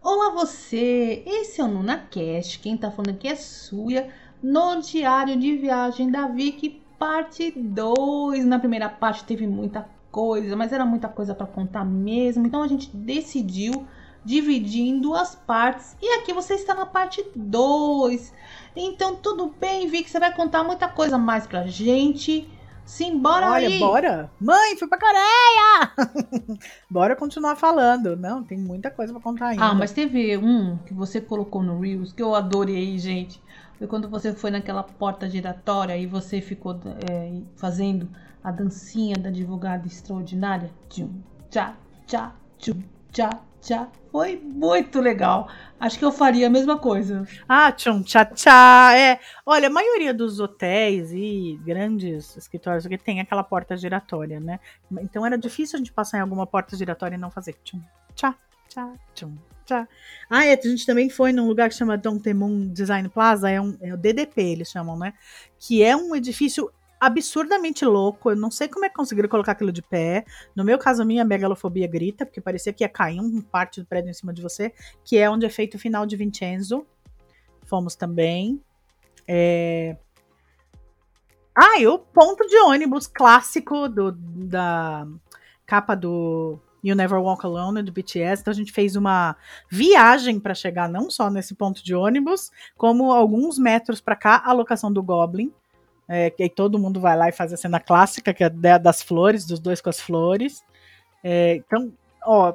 Olá você, esse é o NunaCast, quem tá falando aqui é Suya, no Diário de Viagem da Vicky, parte 2. Na primeira parte teve muita coisa, mas era muita coisa para contar mesmo, então a gente decidiu dividir em duas partes, e aqui você está na parte 2. Então tudo bem, Vicky, você vai contar muita coisa mais pra gente. Simbora Olha, aí! bora! Mãe, fui pra Coreia! bora continuar falando. Não, tem muita coisa pra contar ainda. Ah, mas teve um que você colocou no Reels que eu adorei, gente. Foi quando você foi naquela porta giratória e você ficou é, fazendo a dancinha da advogada extraordinária. Tchum, tchá, tchá, tchum, tchá, tchá. Foi muito legal. Acho que eu faria a mesma coisa. Ah, tchum, tchá, tchá. É, olha, a maioria dos hotéis e grandes escritórios aqui tem aquela porta giratória, né? Então era difícil a gente passar em alguma porta giratória e não fazer tchum, tchá, tchá, tchum, tchá. Ah, é, a gente também foi num lugar que chama Dongdaemun Design Plaza, é, um, é o DDP, eles chamam, né? Que é um edifício absurdamente louco. Eu não sei como é que conseguiram colocar aquilo de pé. No meu caso, minha megalofobia grita, porque parecia que ia cair um parte do prédio em cima de você, que é onde é feito o final de Vincenzo. Fomos também. É... Ah, e o ponto de ônibus clássico do, da capa do You Never Walk Alone do BTS. Então a gente fez uma viagem para chegar não só nesse ponto de ônibus, como alguns metros para cá, a locação do Goblin. É, que todo mundo vai lá e faz a cena clássica, que é das flores, dos dois com as flores. É, então, ó,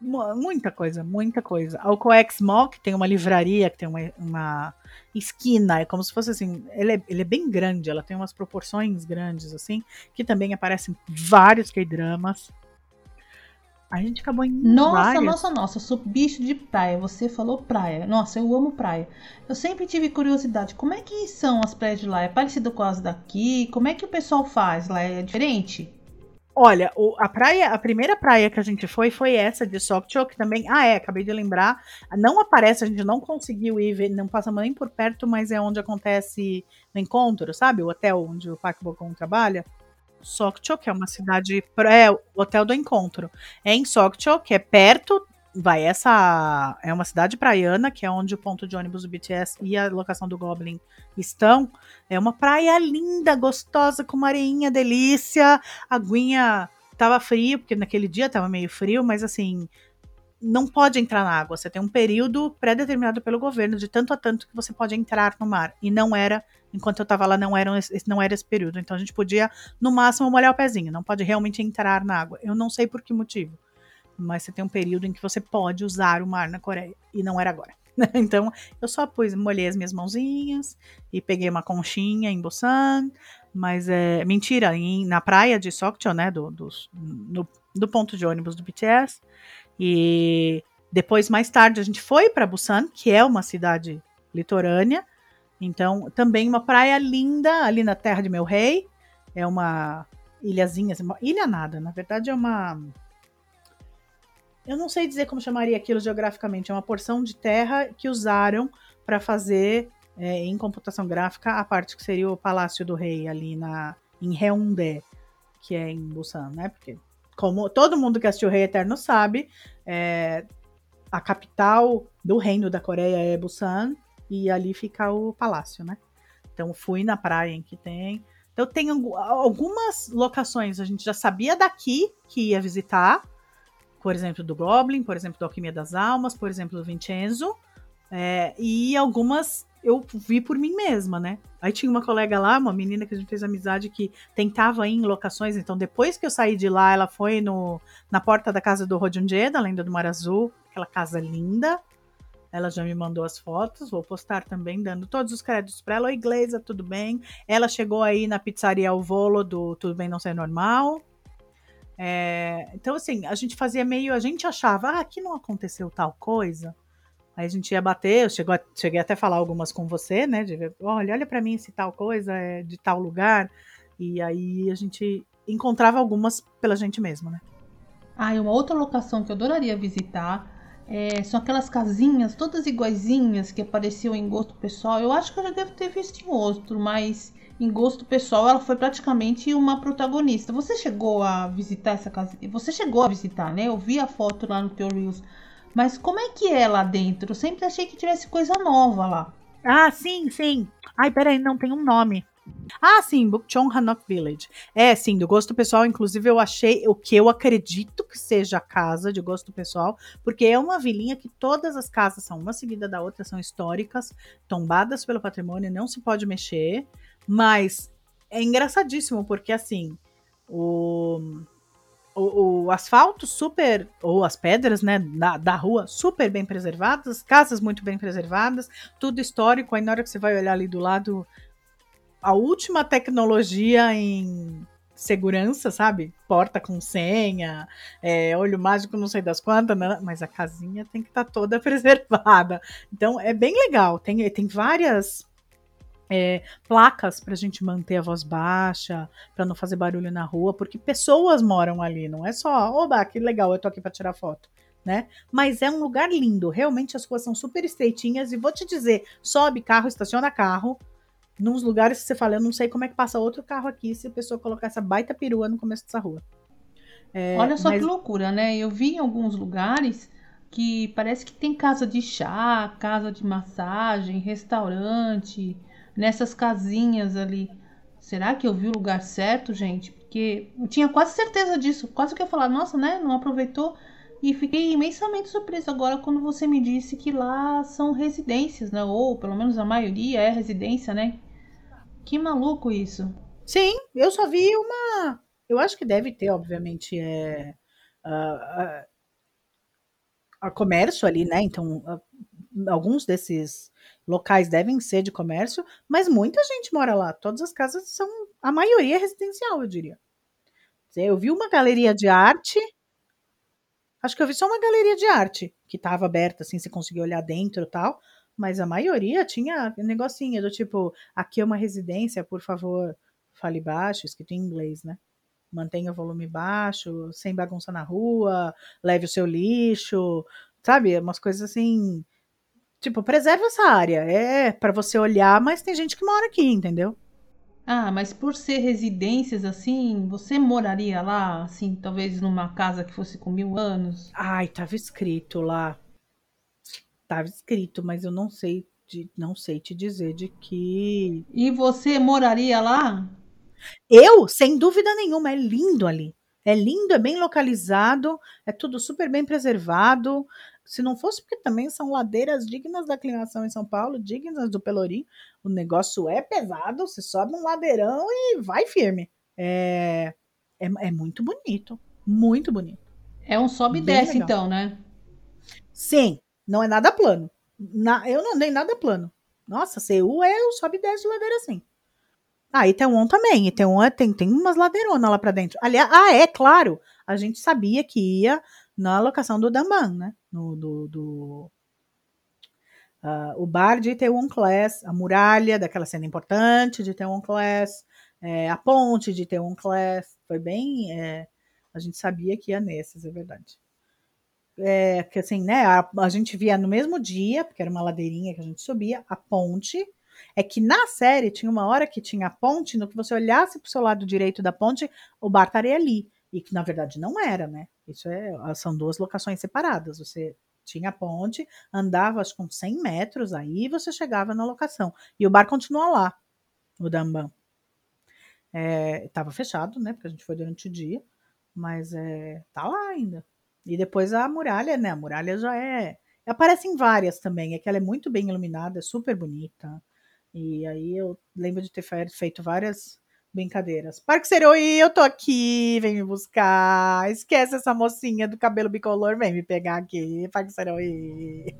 muita coisa, muita coisa. A Coex Mall, que tem uma livraria, que tem uma, uma esquina, é como se fosse assim, ele é, ele é, bem grande, ela tem umas proporções grandes, assim, que também aparecem vários K-dramas. A gente acabou em. Nossa, várias. nossa, nossa, eu sou bicho de praia. Você falou praia. Nossa, eu amo praia. Eu sempre tive curiosidade. Como é que são as praias de lá? É parecido com as daqui? Como é que o pessoal faz lá? É diferente? Olha, a praia, a primeira praia que a gente foi foi essa de Sokcho, que também. Ah, é, acabei de lembrar. Não aparece, a gente não conseguiu ir ver, não passamos nem por perto, mas é onde acontece o encontro, sabe? O hotel onde o Park Bokon trabalha. Sokcho, que é uma cidade. É o Hotel do Encontro. É em Sokcho, que é perto. Vai, essa é uma cidade praiana, que é onde o ponto de ônibus do BTS e a locação do Goblin estão. É uma praia linda, gostosa, com uma areinha delícia. Aguinha tava frio, porque naquele dia tava meio frio, mas assim, não pode entrar na água. Você tem um período pré-determinado pelo governo, de tanto a tanto que você pode entrar no mar. E não era enquanto eu estava lá, não era, não era esse período. Então a gente podia, no máximo, molhar o pezinho, não pode realmente entrar na água. Eu não sei por que motivo, mas você tem um período em que você pode usar o mar na Coreia, e não era agora. então eu só pus, molhei as minhas mãozinhas e peguei uma conchinha em Busan, mas é mentira, em, na praia de Sokcho, né, do, do, no, do ponto de ônibus do BTS, e depois, mais tarde, a gente foi para Busan, que é uma cidade litorânea, então, também uma praia linda ali na terra de meu rei. É uma ilhazinha, assim, uma ilha nada, na verdade é uma. Eu não sei dizer como chamaria aquilo geograficamente, é uma porção de terra que usaram para fazer é, em computação gráfica a parte que seria o Palácio do Rei ali na, em Haeundae, que é em Busan, né? Porque, como todo mundo que assistiu o Rei Eterno sabe, é, a capital do reino da Coreia é Busan, e ali fica o palácio, né? Então fui na praia em que tem. Então tem algumas locações, a gente já sabia daqui que ia visitar, por exemplo, do Goblin, por exemplo, do Alquimia das Almas, por exemplo, do Vincenzo, é, e algumas eu vi por mim mesma, né? Aí tinha uma colega lá, uma menina que a gente fez amizade que tentava ir em locações, então depois que eu saí de lá, ela foi no, na porta da casa do Rodionje, da Lenda do Mar Azul, aquela casa linda, ela já me mandou as fotos, vou postar também, dando todos os créditos para ela. Oi, Gleisa, tudo bem? Ela chegou aí na pizzaria ao volo do Tudo Bem Não Ser Normal. É, então, assim, a gente fazia meio. A gente achava, ah, aqui não aconteceu tal coisa. Aí a gente ia bater, eu cheguei até a falar algumas com você, né? De, olha, olha para mim se tal coisa é de tal lugar. E aí a gente encontrava algumas pela gente mesma, né? Ah, e uma outra locação que eu adoraria visitar É, são aquelas casinhas todas iguaizinhas que apareciam em gosto pessoal. Eu acho que eu já devo ter visto em outro, mas em gosto pessoal ela foi praticamente uma protagonista. Você chegou a visitar essa casa? Você chegou a visitar, né? Eu vi a foto lá no teu Reels. Mas como é que é lá dentro? Eu sempre achei que tivesse coisa nova lá. Ah, sim, sim. Ai, peraí, não tem um nome. Ah, sim, Bukchon Hanok Village. É, sim, do gosto pessoal. Inclusive, eu achei o que eu acredito que seja a casa de gosto pessoal, porque é uma vilinha que todas as casas são uma seguida da outra, são históricas, tombadas pelo patrimônio, não se pode mexer. Mas é engraçadíssimo, porque assim, o, o, o, asfalto super, ou as pedras, né, da, da rua, super bem preservadas, casas muito bem preservadas, tudo histórico. Aí na hora que você vai olhar ali do lado, a última tecnologia em segurança, sabe? Porta com senha, é, olho mágico, não sei das quantas, né? mas a casinha tem que estar tá toda preservada. Então é bem legal. Tem, tem várias é, placas para a gente manter a voz baixa, para não fazer barulho na rua, porque pessoas moram ali, não é só, oba, que legal, eu tô aqui para tirar foto. Né? Mas é um lugar lindo, realmente as ruas são super estreitinhas e vou te dizer, sobe carro, estaciona carro, nos lugares que você fala, eu não sei como é que passa outro carro aqui se a pessoa colocar essa baita perua no começo dessa rua. É, Olha só mas... que loucura, né? Eu vi em alguns lugares que parece que tem casa de chá, casa de massagem, restaurante, nessas casinhas ali. Será que eu vi o lugar certo, gente? Porque eu tinha quase certeza disso. Quase que eu ia falar, nossa, né? Não aproveitou. E fiquei imensamente surpresa agora quando você me disse que lá são residências, né? Ou pelo menos a maioria é residência, né? Que maluco isso. Sim, eu só vi uma. Eu acho que deve ter, obviamente, é, uh, uh, a comércio ali, né? Então, uh, alguns desses locais devem ser de comércio, mas muita gente mora lá. Todas as casas são, a maioria é residencial, eu diria. Eu vi uma galeria de arte. Acho que eu vi só uma galeria de arte que estava aberta, assim, você conseguia olhar dentro e tal mas a maioria tinha negocinho do tipo, aqui é uma residência, por favor, fale baixo, escrito em inglês, né? Mantenha o volume baixo, sem bagunça na rua, leve o seu lixo, sabe? Umas coisas assim. Tipo, preserva essa área. É para você olhar, mas tem gente que mora aqui, entendeu? Ah, mas por ser residências assim, você moraria lá, assim, talvez numa casa que fosse com mil anos? Ai, tava escrito lá estava escrito, mas eu não sei, de, não sei te dizer de que. E você moraria lá? Eu, sem dúvida nenhuma, é lindo ali. É lindo, é bem localizado, é tudo super bem preservado. Se não fosse porque também são ladeiras dignas da aclimação em São Paulo, dignas do Pelourinho, o negócio é pesado, você sobe um ladeirão e vai firme. É, é, é muito bonito, muito bonito. É um sobe e desce, legal. então, né? Sim, não é nada plano. Na, eu não andei nada plano. Nossa, CU é o sobe e desce de ladeira assim. Ah, e tem um também. E tem, um, tem, tem umas ladeironas lá pra dentro. Aliás, ah, é claro. A gente sabia que ia na locação do Damban, né? No, do, do uh, o bar de Itaewon Class, a muralha daquela cena importante de Itaewon Class, é, a ponte de Itaewon Class. Foi bem. É, a gente sabia que ia nesses, é verdade é, que assim, né, a, a, gente via no mesmo dia, porque era uma ladeirinha que a gente subia, a ponte. É que na série tinha uma hora que tinha a ponte, no que você olhasse para o seu lado direito da ponte, o bar estaria ali. E que na verdade não era, né? Isso é, são duas locações separadas. Você tinha a ponte, andava acho com 100 metros, aí você chegava na locação. E o bar continua lá, o Damban. Estava é, fechado, né? Porque a gente foi durante o dia, mas é, tá lá ainda. E depois a muralha, né? A muralha já é. Aparecem várias também, é que ela é muito bem iluminada, é super bonita. E aí eu lembro de ter feito várias brincadeiras. Parque Seroi, eu tô aqui, vem me buscar. Esquece essa mocinha do cabelo bicolor, vem me pegar aqui. Parque Seroi.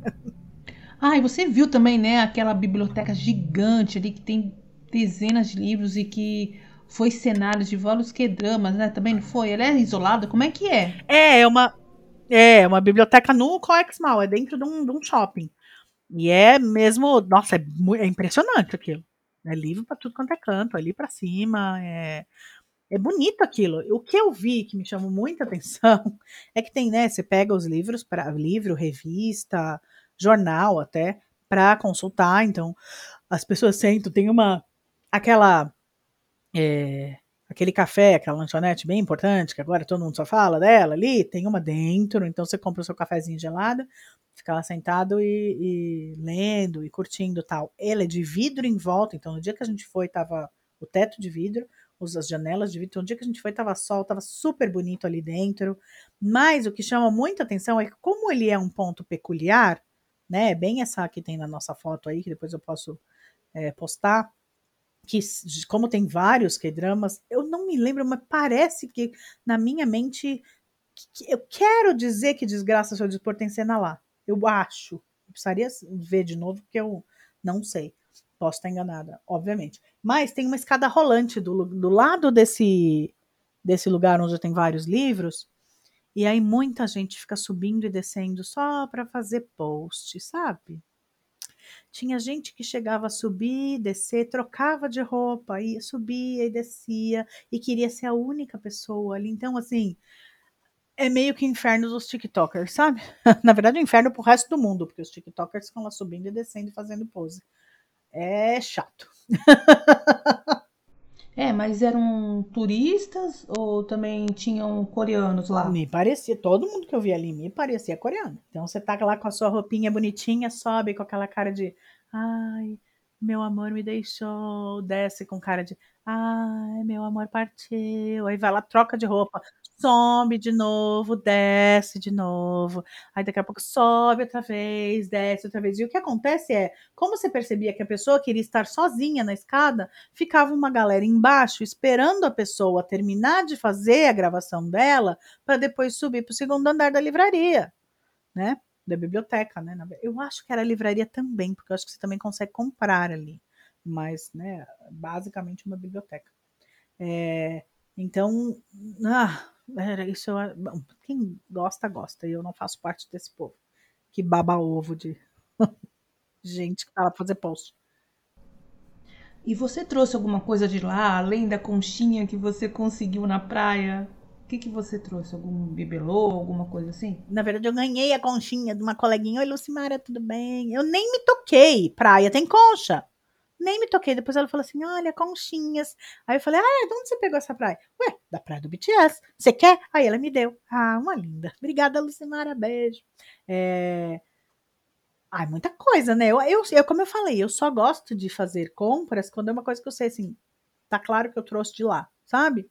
Ah, e você viu também, né, aquela biblioteca gigante ali que tem dezenas de livros e que foi cenário de vários que dramas, né? Também não foi? Ela é isolada? Como é que é? É, é uma é, uma biblioteca no Coex Mall, é dentro de um, de um shopping. E é mesmo, nossa, é, é impressionante aquilo. É livro para tudo quanto é canto, ali para cima, é, é bonito aquilo. O que eu vi que me chamou muita atenção é que tem, né? Você pega os livros para livro, revista, jornal até para consultar. Então as pessoas sentam, tem uma aquela é, aquele café, aquela lanchonete bem importante que agora todo mundo só fala dela ali. Tem uma dentro, então você compra o seu cafezinho gelado, fica lá sentado e, e lendo e curtindo tal. Ela é de vidro em volta, então no dia que a gente foi tava o teto de vidro as janelas de vidro. Então, um dia que a gente foi, tava sol, tava super bonito ali dentro. Mas o que chama muita atenção é que, como ele é um ponto peculiar, né? Bem essa que tem na nossa foto aí, que depois eu posso é, postar. Que, como tem vários K-dramas, eu não me lembro, mas parece que na minha mente. Que, eu quero dizer que Desgraça Seu Dispor tem cena lá. Eu acho. Eu precisaria ver de novo, porque eu não sei. Posso estar enganada, obviamente. Mas tem uma escada rolante do, do lado desse, desse lugar onde tem vários livros. E aí muita gente fica subindo e descendo só para fazer post, sabe? Tinha gente que chegava a subir, descer, trocava de roupa, ia subia e descia e queria ser a única pessoa ali. Então, assim, é meio que inferno dos TikTokers, sabe? Na verdade, é inferno pro resto do mundo, porque os TikTokers ficam lá subindo e descendo e fazendo pose é chato. É, mas eram turistas ou também tinham coreanos lá? Me parecia, todo mundo que eu vi ali me parecia coreano. Então você tá lá com a sua roupinha bonitinha, sobe com aquela cara de ai, meu amor me deixou, desce com cara de ai, meu amor partiu. Aí vai lá, troca de roupa, sobe de novo, desce de novo, aí daqui a pouco sobe outra vez, desce outra vez. E o que acontece é, como você percebia que a pessoa queria estar sozinha na escada, ficava uma galera embaixo esperando a pessoa terminar de fazer a gravação dela para depois subir para o segundo andar da livraria, né? Da biblioteca, né? Eu acho que era livraria também, porque eu acho que você também consegue comprar ali, mas, né? Basicamente uma biblioteca. É, então, ah, era isso. Bom, quem gosta, gosta. E eu não faço parte desse povo que baba ovo de gente que tá lá pra fazer post. E você trouxe alguma coisa de lá, além da conchinha que você conseguiu na praia? O que, que você trouxe? Algum bibelô, alguma coisa assim? Na verdade, eu ganhei a conchinha de uma coleguinha. Oi, Lucimara, tudo bem? Eu nem me toquei. Praia tem concha. Nem me toquei. Depois ela falou assim: olha, conchinhas. Aí eu falei: ah, de onde você pegou essa praia? Ué, da praia do BTS. Você quer? Aí ela me deu. Ah, uma linda. Obrigada, Lucimara. Beijo. É... Ai, muita coisa, né? Eu, eu, eu, como eu falei, eu só gosto de fazer compras quando é uma coisa que eu sei assim. Tá claro que eu trouxe de lá, sabe?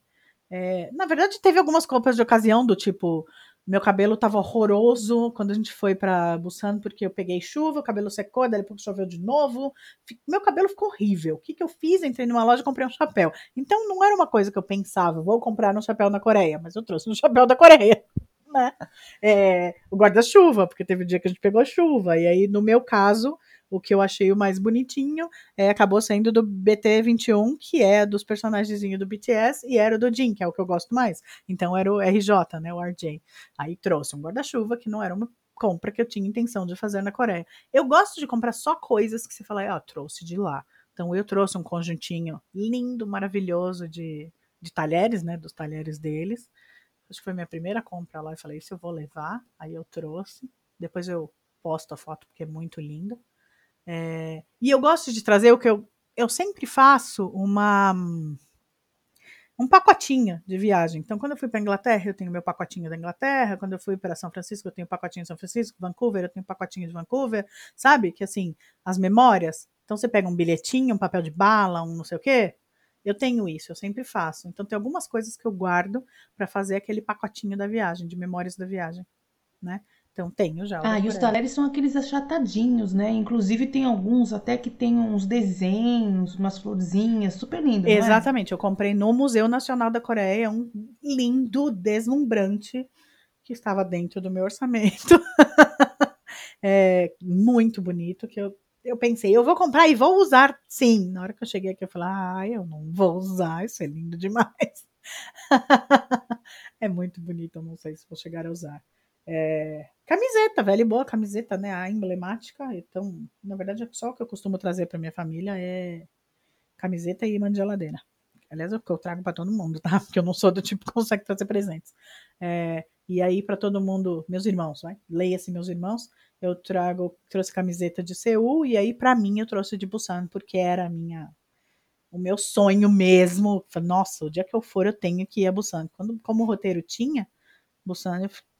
É, na verdade, teve algumas compras de ocasião do tipo meu cabelo tava horroroso quando a gente foi para Busan, porque eu peguei chuva, o cabelo secou, daí depois choveu de novo. Meu cabelo ficou horrível. O que, que eu fiz? Entrei numa loja e comprei um chapéu. Então não era uma coisa que eu pensava, vou comprar um chapéu na Coreia, mas eu trouxe um chapéu da Coreia. Né? É, o guarda-chuva, porque teve um dia que a gente pegou chuva. E aí, no meu caso, o que eu achei o mais bonitinho é, acabou sendo do BT21, que é dos personagens do BTS, e era o do Jin, que é o que eu gosto mais. Então era o RJ, né, o RJ. Aí trouxe um guarda-chuva, que não era uma compra que eu tinha intenção de fazer na Coreia. Eu gosto de comprar só coisas que você fala, ó, oh, trouxe de lá. Então eu trouxe um conjuntinho lindo, maravilhoso de, de talheres, né, dos talheres deles. Acho que foi minha primeira compra lá. Eu falei, isso eu vou levar. Aí eu trouxe. Depois eu posto a foto porque é muito linda. É, e eu gosto de trazer o que eu, eu sempre faço uma um pacotinho de viagem. Então, quando eu fui para Inglaterra, eu tenho meu pacotinho da Inglaterra. Quando eu fui para São Francisco, eu tenho pacotinho de São Francisco. Vancouver, eu tenho pacotinho de Vancouver. Sabe? Que assim, as memórias. Então, você pega um bilhetinho, um papel de bala, um não sei o quê. Eu tenho isso, eu sempre faço. Então, tem algumas coisas que eu guardo para fazer aquele pacotinho da viagem, de memórias da viagem, né? Então tenho já. Ah, e os talheres são aqueles achatadinhos, né? Inclusive tem alguns até que tem uns desenhos, umas florzinhas, super lindo. É? Exatamente, é? eu comprei no Museu Nacional da Coreia, um lindo, deslumbrante, que estava dentro do meu orçamento. é muito bonito, que eu, eu pensei, eu vou comprar e vou usar sim. Na hora que eu cheguei aqui, eu falei, ah, eu não vou usar, isso é lindo demais. é muito bonito, eu não sei se vou chegar a usar. É, camiseta, velha e boa camiseta, né? A emblemática. Então, na verdade, é só o que eu costumo trazer para minha família é camiseta e imã de geladeira. aliás, é o que eu trago para todo mundo, tá? Porque eu não sou do tipo que consegue trazer presentes. É, e aí, para todo mundo, meus irmãos, vai? Leia-se, meus irmãos. Eu trago, trouxe camiseta de Seul, e aí, para mim, eu trouxe de Busan, porque era a minha. O meu sonho mesmo. Nossa, o dia que eu for, eu tenho que ir a Busan. Quando, como o roteiro tinha,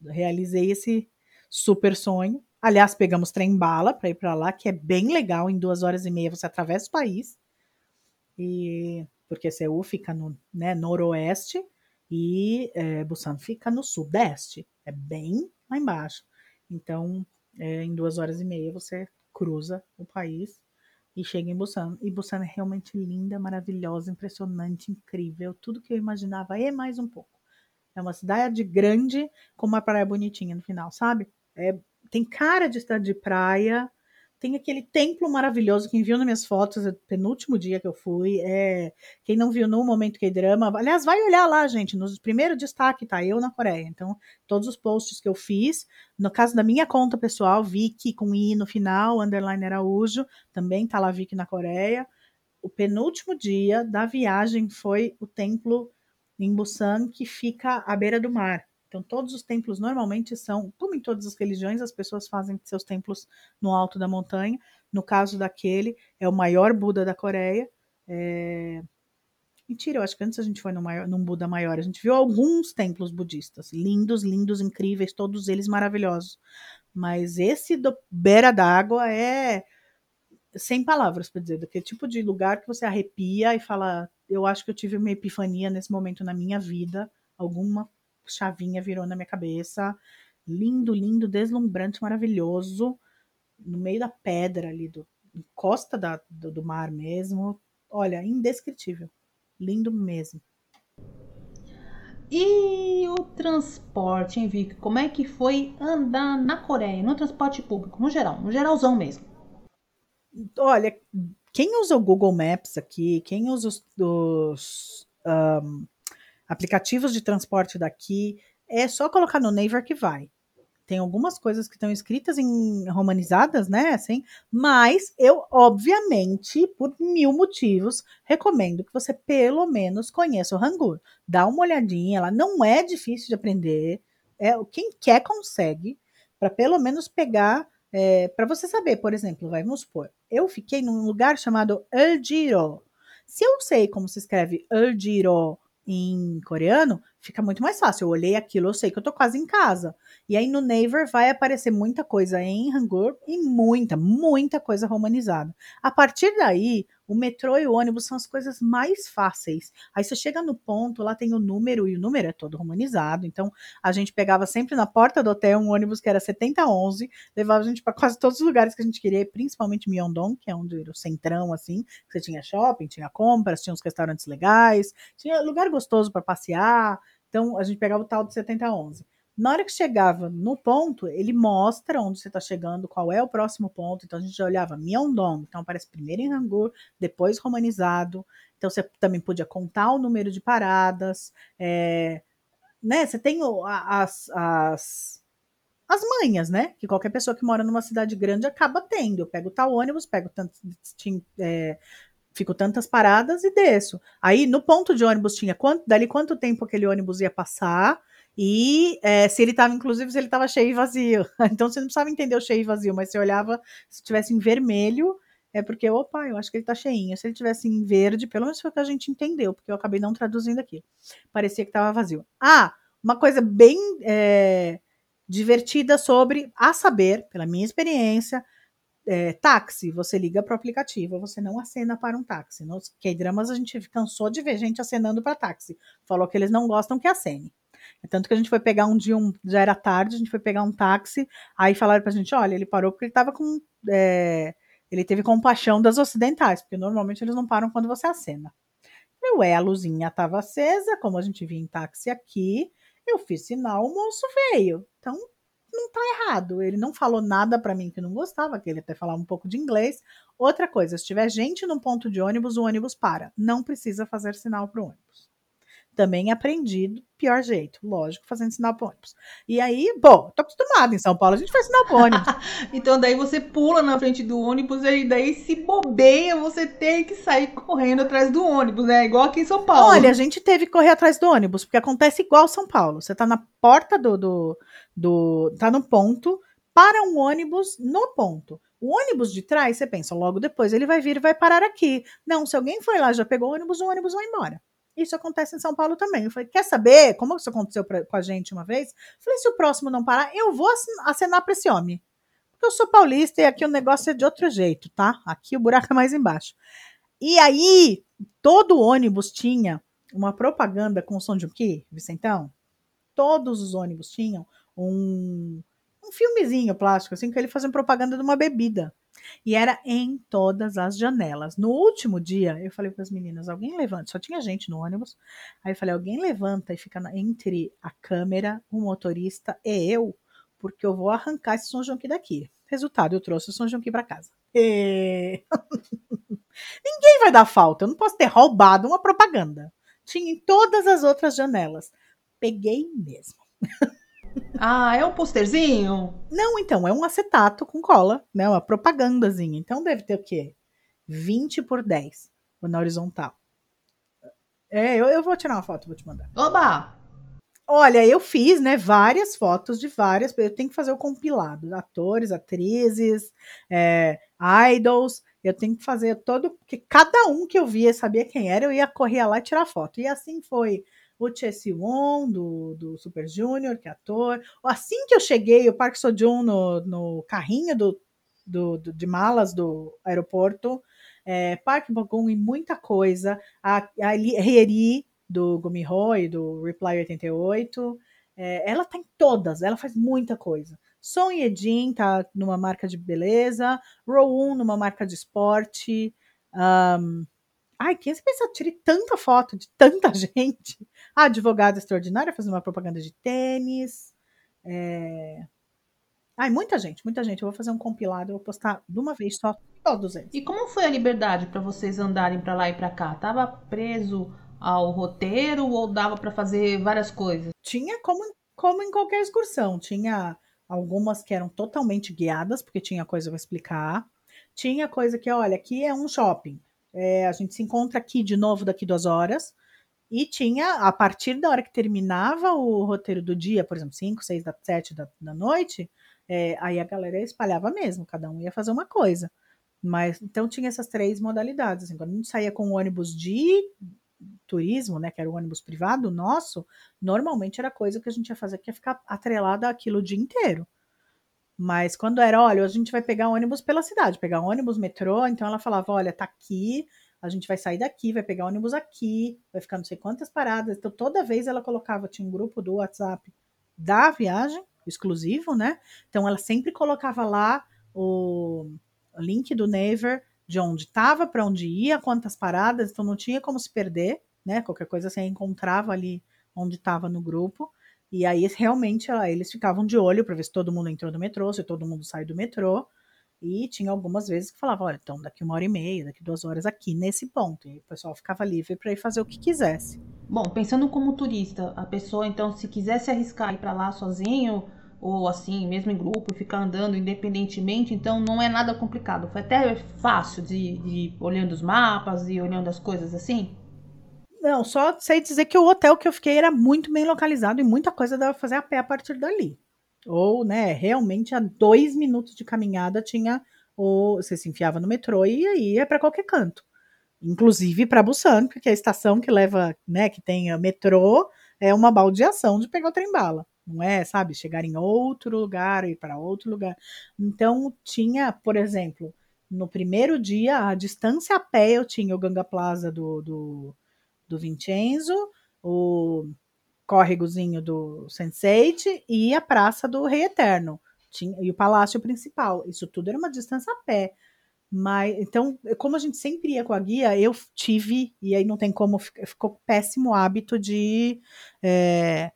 Eu realizei esse super sonho. Aliás, pegamos trem bala para ir para lá, que é bem legal. Em duas horas e meia você atravessa o país. E porque Seul fica no né, noroeste e é, Busan fica no sudeste, é bem lá embaixo. Então, é, em duas horas e meia você cruza o país e chega em Busan. E Busan é realmente linda, maravilhosa, impressionante, incrível, tudo que eu imaginava e mais um pouco. É uma cidade grande com uma praia bonitinha no final, sabe? É, tem cara de estar de praia, tem aquele templo maravilhoso. Quem viu nas minhas fotos, é o penúltimo dia que eu fui. É, quem não viu no Momento Que Drama, aliás, vai olhar lá, gente. No primeiro destaque tá eu na Coreia. Então, todos os posts que eu fiz, no caso da minha conta pessoal, Vicky com I no final, underline Araújo, também tá lá Vicky na Coreia. O penúltimo dia da viagem foi o templo em Busan, que fica à beira do mar. Então, todos os templos normalmente são, como em todas as religiões, as pessoas fazem seus templos no alto da montanha. No caso daquele, é o maior Buda da Coreia. É... Mentira, eu acho que antes a gente foi num, maior, num Buda maior. A gente viu alguns templos budistas, lindos, lindos, incríveis, todos eles maravilhosos. Mas esse do beira d'água é sem palavras para dizer, daquele tipo de lugar que você arrepia e fala, eu acho que eu tive uma epifania nesse momento na minha vida, alguma chavinha virou na minha cabeça. Lindo, lindo, deslumbrante, maravilhoso. No meio da pedra ali, do, costa da, do, do mar mesmo. Olha, indescritível. Lindo mesmo. E o transporte, hein, Vic? Como é que foi andar na Coreia, no transporte público, no geral, no geralzão mesmo? Olha, quem usa o Google Maps aqui, quem usa os, os um, aplicativos de transporte daqui, é só colocar no Naver que vai. Tem algumas coisas que estão escritas em romanizadas, né? Assim, mas eu, obviamente, por mil motivos, recomendo que você pelo menos conheça o Hangul. Dá uma olhadinha, ela não é difícil de aprender. É quem quer consegue, para pelo menos pegar, é, para você saber, por exemplo, vai, vamos supor, eu fiquei num lugar chamado Eljiro. Se eu sei como se escreve Eljiro em coreano, fica muito mais fácil. Eu olhei aquilo, eu sei que eu tô quase em casa. E aí no Naver vai aparecer muita coisa em Hangul e muita, muita coisa romanizada. A partir daí, o metrô e o ônibus são as coisas mais fáceis. Aí você chega no ponto, lá tem o número, e o número é todo romanizado. Então, a gente pegava sempre na porta do hotel um ônibus que era 7011, levava a gente para quase todos os lugares que a gente queria, principalmente Myeongdong, que é onde era o centrão, assim. Você tinha shopping, tinha compras, tinha uns restaurantes legais, tinha lugar gostoso para passear. Então, a gente pegava o tal do 7011. Na hora que chegava no ponto, ele mostra onde você está chegando, qual é o próximo ponto. Então a gente já olhava Myeongdong, então aparece primeiro em Hangul, depois romanizado. Então você também podia contar o número de paradas. É, né? Você tem as, as, as manhas, né? Que qualquer pessoa que mora numa cidade grande acaba tendo. Eu pego tal ônibus, pego tanto, é, fico tantas paradas e desço. Aí no ponto de ônibus tinha quanto, dali quanto tempo aquele ônibus ia passar e é, se ele estava, inclusive, se ele estava cheio e vazio. Então você não precisava entender o cheio e vazio, mas você olhava, se tivesse em vermelho, é porque, opa, eu acho que ele está cheinho. Se ele tivesse em verde, pelo menos foi o que a gente entendeu, porque eu acabei não traduzindo aqui. Parecia que estava vazio. Ah, uma coisa bem é, divertida sobre, a saber, pela minha experiência, é, táxi, você liga para o aplicativo, você não acena para um táxi. Nos K-dramas a gente cansou de ver gente acenando para táxi. Falou que eles não gostam que acene. É tanto que a gente foi pegar um dia, um, já era tarde, a gente foi pegar um táxi, aí falaram pra gente, olha, ele parou porque ele tava com. É, ele teve compaixão das ocidentais, porque normalmente eles não param quando você acena. Eu, é, a luzinha tava acesa, como a gente via em táxi aqui, eu fiz sinal, o moço veio. Então, não tá errado. Ele não falou nada para mim que não gostava, que ele até falava um pouco de inglês. Outra coisa, se tiver gente no ponto de ônibus, o ônibus para. Não precisa fazer sinal pro ônibus. Também aprendi do pior jeito, lógico, fazendo sinal pro ônibus. E aí, bom, tô acostumada em São Paulo, a gente faz sinal pro ônibus. então daí você pula na frente do ônibus e daí se bobeia, você tem que sair correndo atrás do ônibus, né? Igual aqui em São Paulo. Olha, a gente teve que correr atrás do ônibus, porque acontece igual São Paulo. Você tá na porta do, do, do tá no ponto, para um ônibus no ponto. O ônibus de trás, você pensa, logo depois ele vai vir e vai parar aqui. Não, se alguém foi lá já pegou o ônibus, o ônibus vai embora. Isso acontece em São Paulo também. Eu falei, quer saber como isso aconteceu pra, com a gente uma vez? Eu falei, se o próximo não parar, eu vou acenar para esse homem. Porque eu sou paulista e aqui o negócio é de outro jeito, tá? Aqui o buraco é mais embaixo. E aí, todo ônibus tinha uma propaganda com o som de o quê, Vicentão? Todos os ônibus tinham um, um filmezinho plástico, assim, que ele fazia propaganda de uma bebida. E era em todas as janelas. No último dia, eu falei para as meninas: alguém levanta, só tinha gente no ônibus. Aí eu falei: alguém levanta e fica entre a câmera, o motorista e eu, porque eu vou arrancar esse São Jonqui daqui. Resultado, eu trouxe o São Jonqui para casa. E... Ninguém vai dar falta, eu não posso ter roubado uma propaganda. Tinha em todas as outras janelas. Peguei mesmo. Ah, é um posterzinho? Não, então, é um acetato com cola, né? Uma propagandazinha. Então deve ter o quê? 20 por 10 na horizontal. É, eu, eu vou tirar uma foto, vou te mandar. Oba! Olha, eu fiz, né, várias fotos de várias. Eu tenho que fazer o compilado, atores, atrizes, é, idols. Eu tenho que fazer todo, porque cada um que eu via sabia quem era, eu ia correr lá e tirar foto. E assim foi o Chase Won, do, do Super Junior, que é ator. Assim que eu cheguei, o Park Seo-joon no, no carrinho do, do, do, de malas do aeroporto, é, Park Bo-gum em muita coisa, a, a Rieri, do Gumiho e do Reply 88, é, ela tá em todas, ela faz muita coisa. Son Ye-jin tá numa marca de beleza, Rowoon numa marca de esporte, um, Ai, quem se pensa, tirei tanta foto de tanta gente. A advogada extraordinária fazendo uma propaganda de tênis. É... Ai, muita gente, muita gente. Eu vou fazer um compilado, eu vou postar de uma vez só todos eles. E como foi a liberdade para vocês andarem para lá e para cá? Tava preso ao roteiro ou dava para fazer várias coisas? Tinha como, como em qualquer excursão. Tinha algumas que eram totalmente guiadas, porque tinha coisa para explicar. Tinha coisa que, olha, aqui é um shopping. É, a gente se encontra aqui de novo daqui duas horas. E tinha, a partir da hora que terminava o roteiro do dia, por exemplo, 5, 6, 7 da, noite, é, aí a galera espalhava mesmo, cada um ia fazer uma coisa. Mas então tinha essas três modalidades. Assim, quando a gente saía com o ônibus de turismo, né, que era o ônibus privado nosso, normalmente era coisa que a gente ia fazer que ia ficar atrelada aquilo o dia inteiro. Mas quando era, olha, a gente vai pegar ônibus pela cidade, pegar ônibus, metrô, então ela falava, olha, tá aqui, a gente vai sair daqui, vai pegar ônibus aqui, vai ficar não sei quantas paradas. Então toda vez ela colocava, tinha um grupo do WhatsApp da viagem, exclusivo, né? Então ela sempre colocava lá o link do Naver de onde estava, para onde ia, quantas paradas, então não tinha como se perder, né? Qualquer coisa você encontrava ali onde estava no grupo. E aí, realmente, eles ficavam de olho para ver se todo mundo entrou no metrô, se todo mundo saiu do metrô. E tinha algumas vezes que falava, olha, então daqui uma hora e meia, daqui duas horas aqui nesse ponto. E o pessoal ficava livre para ir fazer o que quisesse. Bom, pensando como turista, a pessoa, então, se quisesse arriscar ir para lá sozinho, ou assim, mesmo em grupo, ficar andando independentemente, então não é nada complicado. Foi até fácil de, de olhando os mapas e olhando as coisas assim. Não, só sei dizer que o hotel que eu fiquei era muito bem localizado e muita coisa dava pra fazer a pé a partir dali. Ou, né, realmente a dois minutos de caminhada tinha ou você se enfiava no metrô e ia para qualquer canto. Inclusive para Busan, porque a estação que leva, né, que tem metrô é uma baldeação de pegar o trem bala. Não é, sabe, chegar em outro lugar, ir para outro lugar. Então tinha, por exemplo, no primeiro dia, a distância a pé eu tinha o Ganga Plaza do, do do Vincenzo, o córregozinho do Sense8 e a Praça do Rei Eterno. Tinha, e o Palácio Principal. Isso tudo era uma distância a pé. Mas, então, como a gente sempre ia com a guia, eu tive, e aí não tem como, ficou péssimo hábito de. É,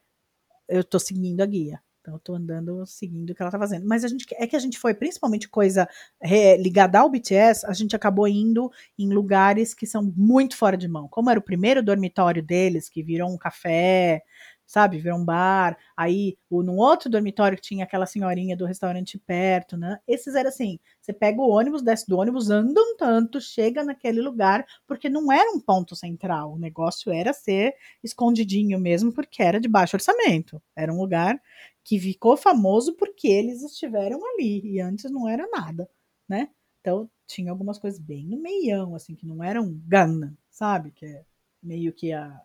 eu tô seguindo a guia. Então eu tô andando seguindo o que ela tá fazendo. Mas a gente é que a gente foi, principalmente coisa é, ligada ao BTS, a gente acabou indo em lugares que são muito fora de mão. Como era o primeiro dormitório deles, que virou um café, sabe, ver um bar, aí o, num outro dormitório que tinha aquela senhorinha do restaurante perto, né? Esses eram assim, você pega o ônibus, desce do ônibus, anda um tanto, chega naquele lugar, porque não era um ponto central, o negócio era ser escondidinho mesmo, porque era de baixo orçamento, era um lugar que ficou famoso porque eles estiveram ali, e antes não era nada, né? Então tinha algumas coisas bem no meião, assim, que não eram Gana, sabe? Que é meio que a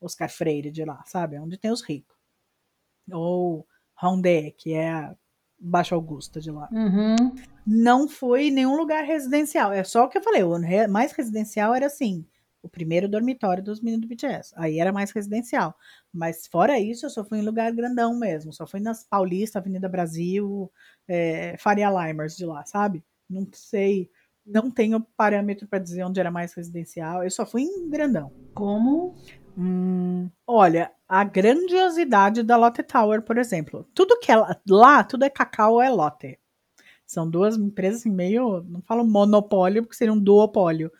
Oscar Freire de lá, sabe? Onde tem os ricos. Ou Rondé, que é a Baixa Augusta de lá. Uhum. Não foi nenhum lugar residencial. É só o que eu falei. O mais residencial era assim. O primeiro dormitório dos meninos do BTS. Aí era mais residencial. Mas fora isso, eu só fui em lugar grandão mesmo. Só fui nas Paulista, Avenida Brasil, é, Faria Limers de lá, sabe? Não sei. Não tenho parâmetro para dizer onde era mais residencial. Eu só fui em grandão. Como? Hum, olha, a grandiosidade da Lotte Tower, por exemplo. Tudo que é lá, tudo é cacau, é Lotte. São duas empresas assim, meio, não falo monopólio, porque seria um duopólio.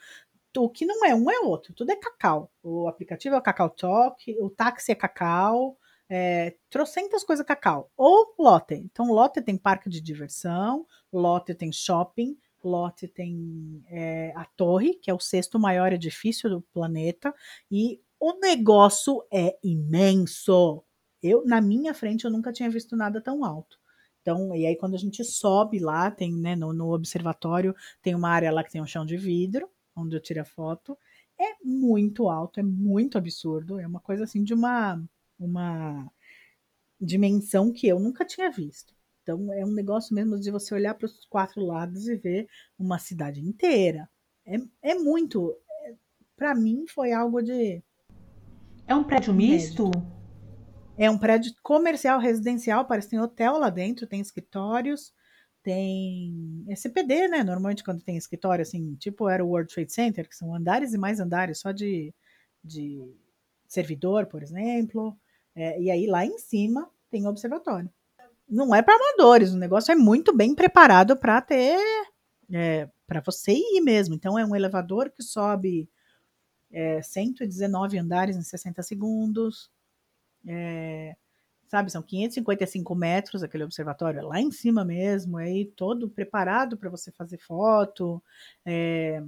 O que não é um é outro, tudo é cacau. O aplicativo é o Cacau Talk, o táxi é cacau, é, trocentas coisas cacau. Ou Lotte. Então, Lotte tem parque de diversão, Lotte tem shopping, Lotte tem é, a torre, que é o sexto maior edifício do planeta, e o negócio é imenso. Eu, na minha frente, eu nunca tinha visto nada tão alto. Então, e aí quando a gente sobe lá, tem, né, no, no observatório, tem uma área lá que tem um chão de vidro, onde eu tiro a foto. É muito alto, é muito absurdo. É uma coisa assim de uma, uma dimensão que eu nunca tinha visto. Então, é um negócio mesmo de você olhar para os quatro lados e ver uma cidade inteira. É, é muito. É, para mim, foi algo de é um prédio misto? É um prédio comercial, residencial, parece que tem hotel lá dentro, tem escritórios, tem SPD, né? Normalmente quando tem escritório, assim, tipo era o World Trade Center, que são andares e mais andares, só de, de servidor, por exemplo. É, e aí lá em cima tem observatório. Não é para amadores, o negócio é muito bem preparado para ter. É, para você ir mesmo. Então é um elevador que sobe é, 119 andares em 60 segundos. É, sabe, são 555 metros aquele observatório, é lá em cima mesmo, aí todo preparado para você fazer foto. É,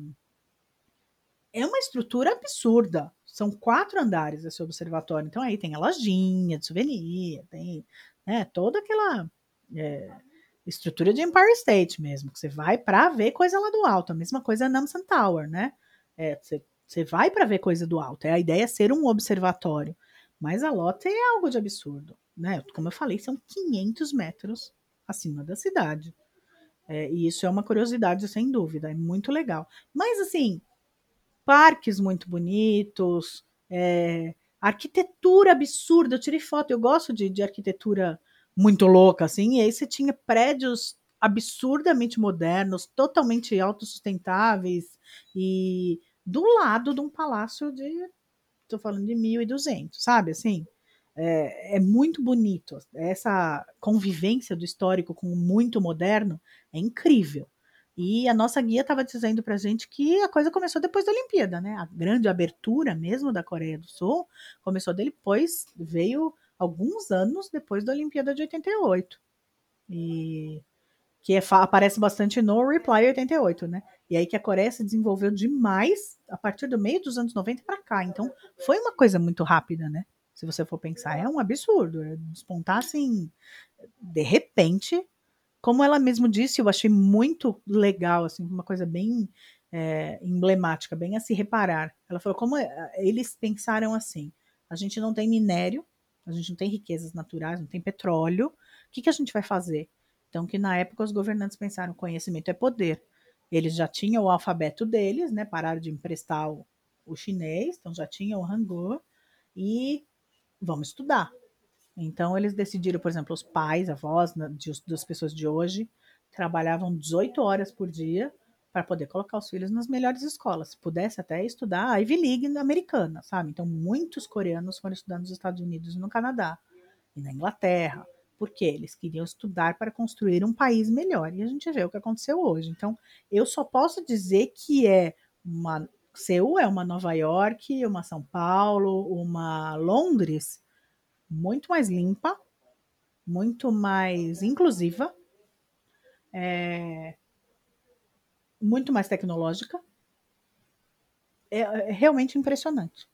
é uma estrutura absurda. São quatro andares esse observatório. Então aí tem a lojinha de souvenir, tem né, toda aquela é, estrutura de Empire State mesmo, que você vai para ver coisa lá do alto. A mesma coisa na Namsan Tower, né? É, você você vai para ver coisa do alto. É a ideia é ser um observatório. Mas a Lotte é algo de absurdo. Né? Como eu falei, são 500 metros acima da cidade. É, e isso é uma curiosidade, sem dúvida. É muito legal. Mas, assim, parques muito bonitos, é, arquitetura absurda. Eu tirei foto, eu gosto de, de arquitetura muito louca, assim. E aí você tinha prédios absurdamente modernos, totalmente autossustentáveis e do lado de um palácio de, estou falando de 1200, sabe assim? É, é, muito bonito. Essa convivência do histórico com o muito moderno é incrível. E a nossa guia estava dizendo para gente que a coisa começou depois da Olimpíada, né? A grande abertura mesmo da Coreia do Sul começou depois, veio alguns anos depois da Olimpíada de 88. E que é, aparece bastante no Reply 88, né? E aí que a Coreia se desenvolveu demais a partir do meio dos anos 90 para cá. Então, foi uma coisa muito rápida, né? Se você for pensar, é um absurdo. É despontar assim, de repente, como ela mesmo disse, eu achei muito legal, assim, uma coisa bem é, emblemática, bem a se reparar. Ela falou como é, eles pensaram assim: a gente não tem minério, a gente não tem riquezas naturais, não tem petróleo. O que, que a gente vai fazer? Então, que na época os governantes pensaram: conhecimento é poder. Eles já tinham o alfabeto deles, né? Pararam de emprestar o, o chinês, então já tinham o Hangul e vamos estudar. Então eles decidiram, por exemplo, os pais, avós né, de, das pessoas de hoje trabalhavam 18 horas por dia para poder colocar os filhos nas melhores escolas. Se pudesse até estudar a Ivy League americana, sabe? Então muitos coreanos foram estudar nos Estados Unidos e no Canadá e na Inglaterra porque eles queriam estudar para construir um país melhor. E a gente vê o que aconteceu hoje. Então, eu só posso dizer que é uma Seul é uma Nova York, uma São Paulo, uma Londres muito mais limpa, muito mais inclusiva, é, muito mais tecnológica. É, é realmente impressionante.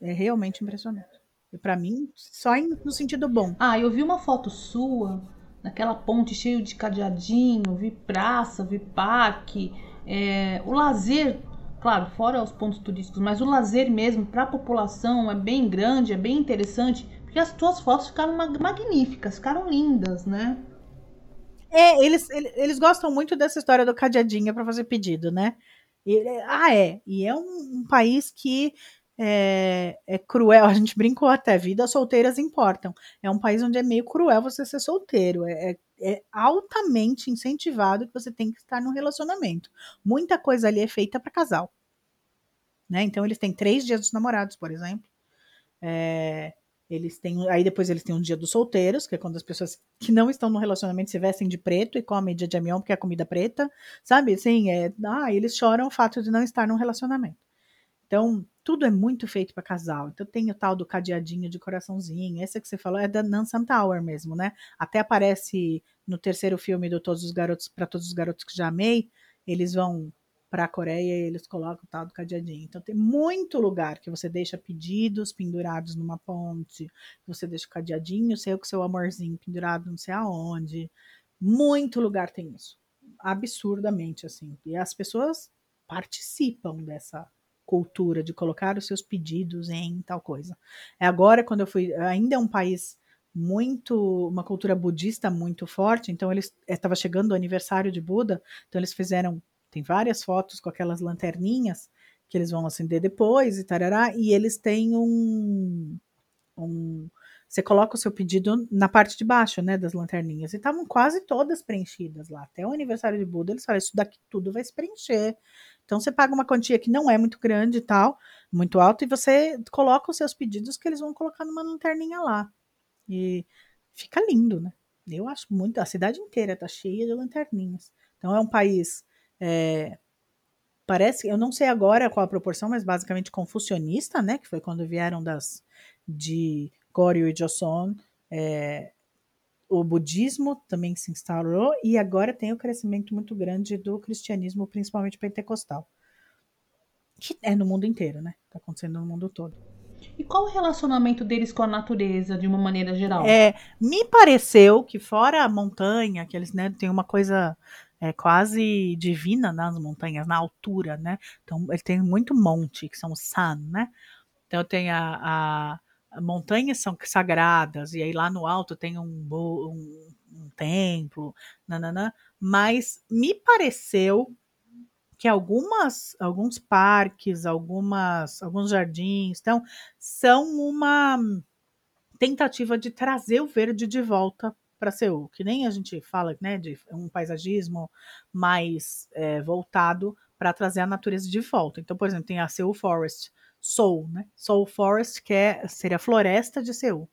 É realmente impressionante. E para mim, só no sentido bom. Ah, eu vi uma foto sua naquela ponte cheio de cadeadinho, vi praça, vi parque, é, o lazer, claro, fora os pontos turísticos, mas o lazer mesmo para a população é bem grande, é bem interessante, porque as tuas fotos ficaram magníficas, ficaram lindas, né? É, eles, eles gostam muito dessa história do cadeadinho para fazer pedido, né? E, ah, é. E é um, um país que é, é, cruel. A gente brincou até, vidas solteiras importam. É um país onde é meio cruel você ser solteiro. É, é, é, altamente incentivado que você tem que estar num relacionamento. Muita coisa ali é feita para casal. Né? Então eles têm três dias dos namorados, por exemplo. É, eles têm, aí depois eles têm um dia dos solteiros, que é quando as pessoas que não estão no relacionamento se vestem de preto e comem dia de amião porque é comida preta, sabe? Assim, é, ah, eles choram o fato de não estar num relacionamento. Então, tudo é muito feito para casal. Então tem o tal do cadeadinho de coraçãozinho. Esse que você falou é da Nansan Tower mesmo, né? Até aparece no terceiro filme do Todos os Garotos para Todos os Garotos que já amei, eles vão para a Coreia eles colocam o tal do cadeadinho. Então tem muito lugar que você deixa pedidos pendurados numa ponte, você deixa o cadeadinho seu com seu amorzinho pendurado não sei aonde. Muito lugar tem isso. Absurdamente assim. E as pessoas participam dessa cultura de colocar os seus pedidos em tal coisa. É agora quando eu fui, ainda é um país muito uma cultura budista muito forte, então eles estava eh, chegando o aniversário de Buda, então eles fizeram tem várias fotos com aquelas lanterninhas que eles vão acender depois e tarará, e eles têm um, um você coloca o seu pedido na parte de baixo, né, das lanterninhas, e estavam quase todas preenchidas lá. Até o aniversário de Buda, eles falaram, isso daqui tudo vai se preencher. Então você paga uma quantia que não é muito grande e tal, muito alta, e você coloca os seus pedidos que eles vão colocar numa lanterninha lá. E fica lindo, né? Eu acho muito, a cidade inteira tá cheia de lanterninhas. Então é um país é, parece, eu não sei agora qual a proporção, mas basicamente confucionista, né? Que foi quando vieram das de Goryeo e Joseon, é, o budismo também se instaurou e agora tem o crescimento muito grande do cristianismo, principalmente pentecostal. Que é no mundo inteiro, né? Tá acontecendo no mundo todo. E qual o relacionamento deles com a natureza, de uma maneira geral? É, me pareceu que fora a montanha, que eles né, têm uma coisa é, quase divina nas montanhas, na altura, né? Então, ele tem muito monte, que são os san, né? Então, tem a, a, a, montanhas são sagradas, e aí lá no alto tem um, um, um templo, nananã, mas me pareceu que algumas, alguns parques, algumas, alguns jardins, então, são uma tentativa de trazer o verde de volta para Seul, que nem a gente fala, né, de um paisagismo mais é, voltado para trazer a natureza de volta. Então, por exemplo, tem a Seul Forest, Seoul, né? Seoul Forest, que é, seria a floresta de Seul.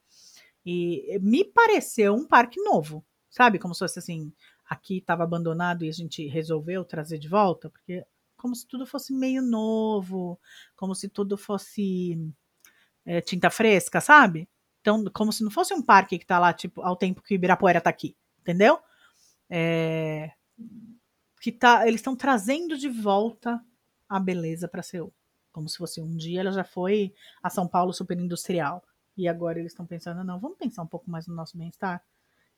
E me pareceu um parque novo, sabe? Como se fosse assim, aqui estava abandonado e a gente resolveu trazer de volta, porque como se tudo fosse meio novo, como se tudo fosse é, tinta fresca, sabe? Então, como se não fosse um parque que tá lá, tipo, ao tempo que o Ibirapuera tá aqui, entendeu? É, que tá, eles estão trazendo de volta a beleza para Seul. Como se fosse um dia ela já foi a São Paulo super industrial. E agora eles estão pensando, não, vamos pensar um pouco mais no nosso bem-estar.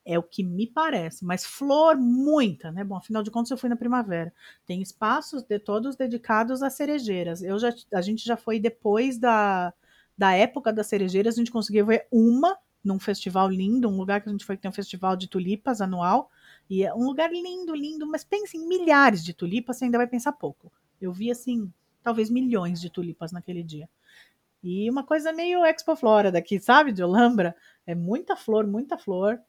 É o que me parece. Mas flor, muita, né? Bom, afinal de contas, eu fui na primavera. Tem espaços de todos dedicados a cerejeiras. Eu já, a gente já foi depois da, da época das cerejeiras, a gente conseguiu ver uma num festival lindo, um lugar que a gente foi que tem um festival de tulipas anual, e é um lugar lindo, lindo, mas pense em milhares de tulipas, você ainda vai pensar pouco. Eu vi assim, talvez milhões de tulipas naquele dia. E uma coisa meio Expo Flora daqui, sabe, de Olambra, é muita flor, muita flor,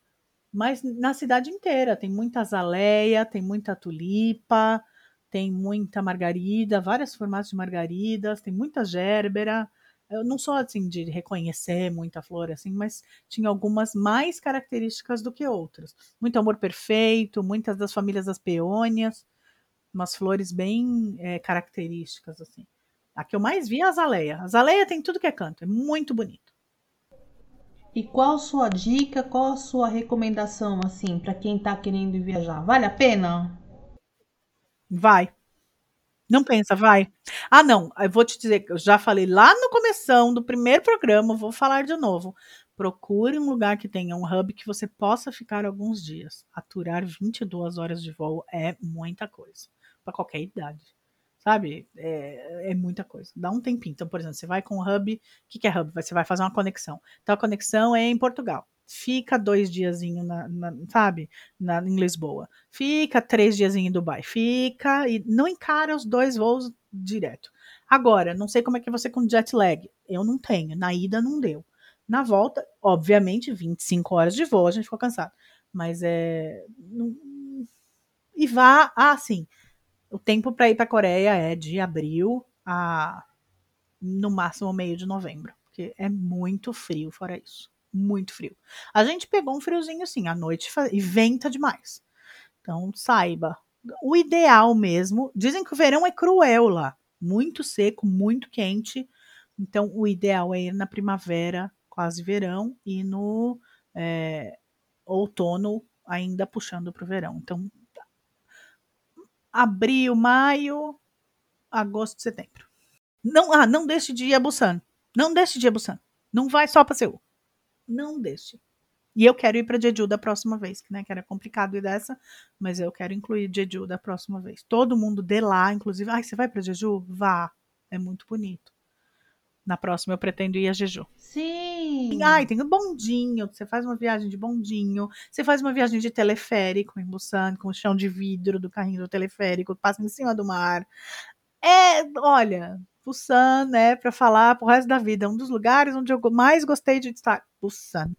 mas na cidade inteira tem muita azaleia, tem muita tulipa, tem muita margarida, vários formatos de margaridas, tem muita gerbera, Eu não sou assim de reconhecer muita flor assim, mas tinha algumas mais características do que outras. Muito amor perfeito, muitas das famílias das peônias, umas flores bem é, características assim. A que eu mais vi é a azaleia. A azaleia tem tudo que é canto, é muito bonito. E qual a sua dica, qual a sua recomendação assim para quem está querendo viajar? Vale a pena? Vai. Não pensa, vai. Ah, não, eu vou te dizer, eu já falei lá no começo do primeiro programa, vou falar de novo. Procure um lugar que tenha um hub que você possa ficar alguns dias. Aturar 22 horas de voo é muita coisa, para qualquer idade. Sabe? É, é, muita coisa. Dá um tempinho. Então, por exemplo, você vai com o hub. O que, que é hub? Você vai fazer uma conexão. Então, a conexão é em Portugal fica dois diazinho na, na, sabe, na, em Lisboa, fica três diazinho em Dubai, fica e não encara os dois voos direto. Agora, não sei como é que é você com jet lag, eu não tenho, na ida não deu. Na volta, obviamente, 25 horas de voo, a gente ficou cansado, mas é não, e vá, ah, sim, o tempo para ir para a Coreia é de abril a no máximo meio de novembro, porque é muito frio fora isso muito frio. A gente pegou um friozinho assim, à noite e venta demais. Então, saiba. O ideal mesmo, dizem que o verão é cruel lá, muito seco, muito quente. Então, o ideal é ir na primavera, quase verão, e no é, outono, ainda puxando para o verão. Então, abril, maio, agosto, setembro. Não, ah, não deixe de ir a Busan. Não deixe de ir a Busan. Não vai só para Seul não deixe. E eu quero ir para Jeju da próxima vez, né? Que era complicado ir dessa, mas eu quero incluir Jeju da próxima vez. Todo mundo de lá, inclusive. Ai, você vai para Jeju? Vá. É muito bonito. Na próxima eu pretendo ir a Jeju. Sim. Ai, tem um bondinho. Você faz uma viagem de bondinho. Você faz uma viagem de teleférico em Busan, com o chão de vidro do carrinho do teleférico, passa em cima do mar. É, olha, Busan, né, para falar pro resto da vida. Um dos lugares onde eu mais gostei de estar. Busan,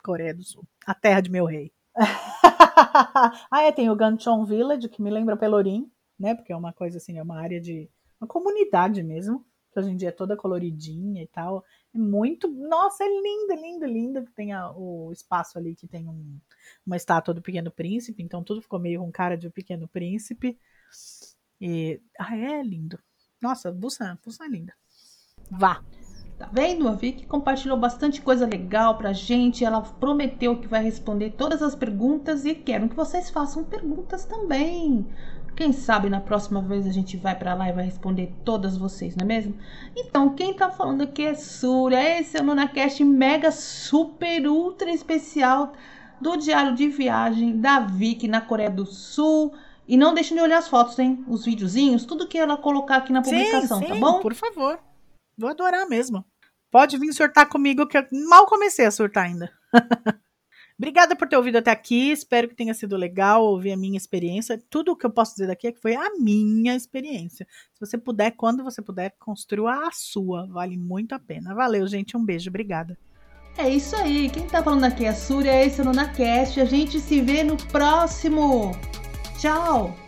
Coreia do Sul. A terra de meu rei. ah, é, tem o Ganchon Village, que me lembra Pelourinho, né, porque é uma coisa assim, é uma área de. uma comunidade mesmo, que hoje em dia é toda coloridinha e tal. É muito. Nossa, é linda, linda, linda. Tem a, o espaço ali que tem um, uma estátua do Pequeno Príncipe, então tudo ficou meio com cara de o Pequeno Príncipe. E. Ah, é lindo. Nossa, Busan, Busan é linda. Vá. Tá vendo? A Vicky compartilhou bastante coisa legal pra gente. Ela prometeu que vai responder todas as perguntas e quero que vocês façam perguntas também. Quem sabe na próxima vez a gente vai para lá e vai responder todas vocês, não é mesmo? Então, quem tá falando aqui é Súria. Esse é o NunaCast mega super ultra especial do Diário de Viagem da Vicky na Coreia do Sul. E não deixem de olhar as fotos, hein? Os videozinhos, tudo que ela colocar aqui na publicação, sim, tá sim, tá bom? Por favor. Vou adorar mesmo. Pode vir surtar comigo, que eu mal comecei a surtar ainda. Obrigada por ter ouvido até aqui. Espero que tenha sido legal ouvir a minha experiência. Tudo o que eu posso dizer daqui é que foi a minha experiência. Se você puder, quando você puder, construa a sua. Vale muito a pena. Valeu, gente. Um beijo. Obrigada. É isso aí. Quem tá falando aqui é a Súria. Esse é o NunaCast. A gente se vê no próximo. Tchau!